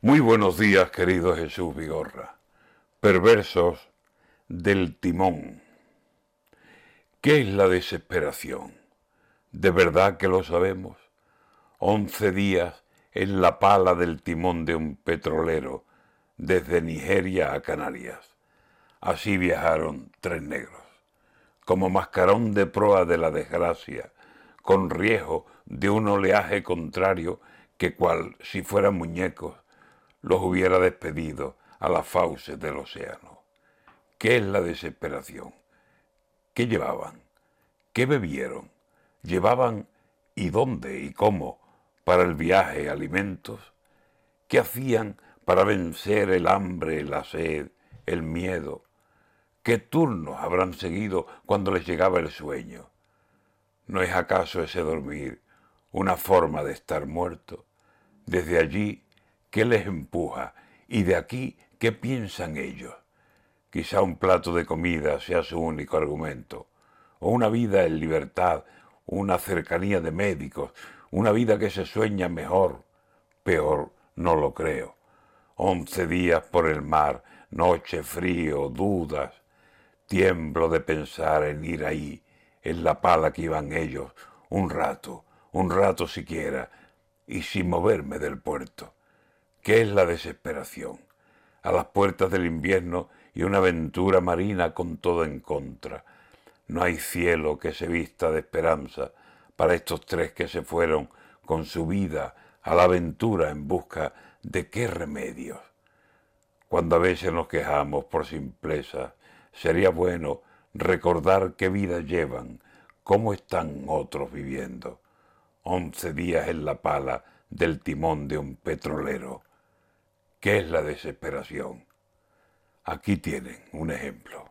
Muy buenos días, querido Jesús Vigorra. Perversos del timón. ¿Qué es la desesperación? ¿De verdad que lo sabemos? Once días en la pala del timón de un petrolero desde Nigeria a Canarias. Así viajaron tres negros, como mascarón de proa de la desgracia, con riesgo de un oleaje contrario que cual si fueran muñecos los hubiera despedido a las fauces del océano. ¿Qué es la desesperación? ¿Qué llevaban? ¿Qué bebieron? ¿Llevaban y dónde y cómo para el viaje alimentos? ¿Qué hacían para vencer el hambre, la sed, el miedo? ¿Qué turnos habrán seguido cuando les llegaba el sueño? ¿No es acaso ese dormir una forma de estar muerto? Desde allí ¿Qué les empuja? Y de aquí, ¿qué piensan ellos? Quizá un plato de comida sea su único argumento, o una vida en libertad, una cercanía de médicos, una vida que se sueña mejor, peor, no lo creo. Once días por el mar, noche, frío, dudas. Tiemblo de pensar en ir ahí, en la pala que iban ellos, un rato, un rato siquiera, y sin moverme del puerto. ¿Qué es la desesperación? A las puertas del invierno y una aventura marina con todo en contra. No hay cielo que se vista de esperanza para estos tres que se fueron con su vida a la aventura en busca de qué remedios. Cuando a veces nos quejamos por simpleza, sería bueno recordar qué vida llevan, cómo están otros viviendo. Once días en la pala del timón de un petrolero. ¿Qué es la desesperación? Aquí tienen un ejemplo.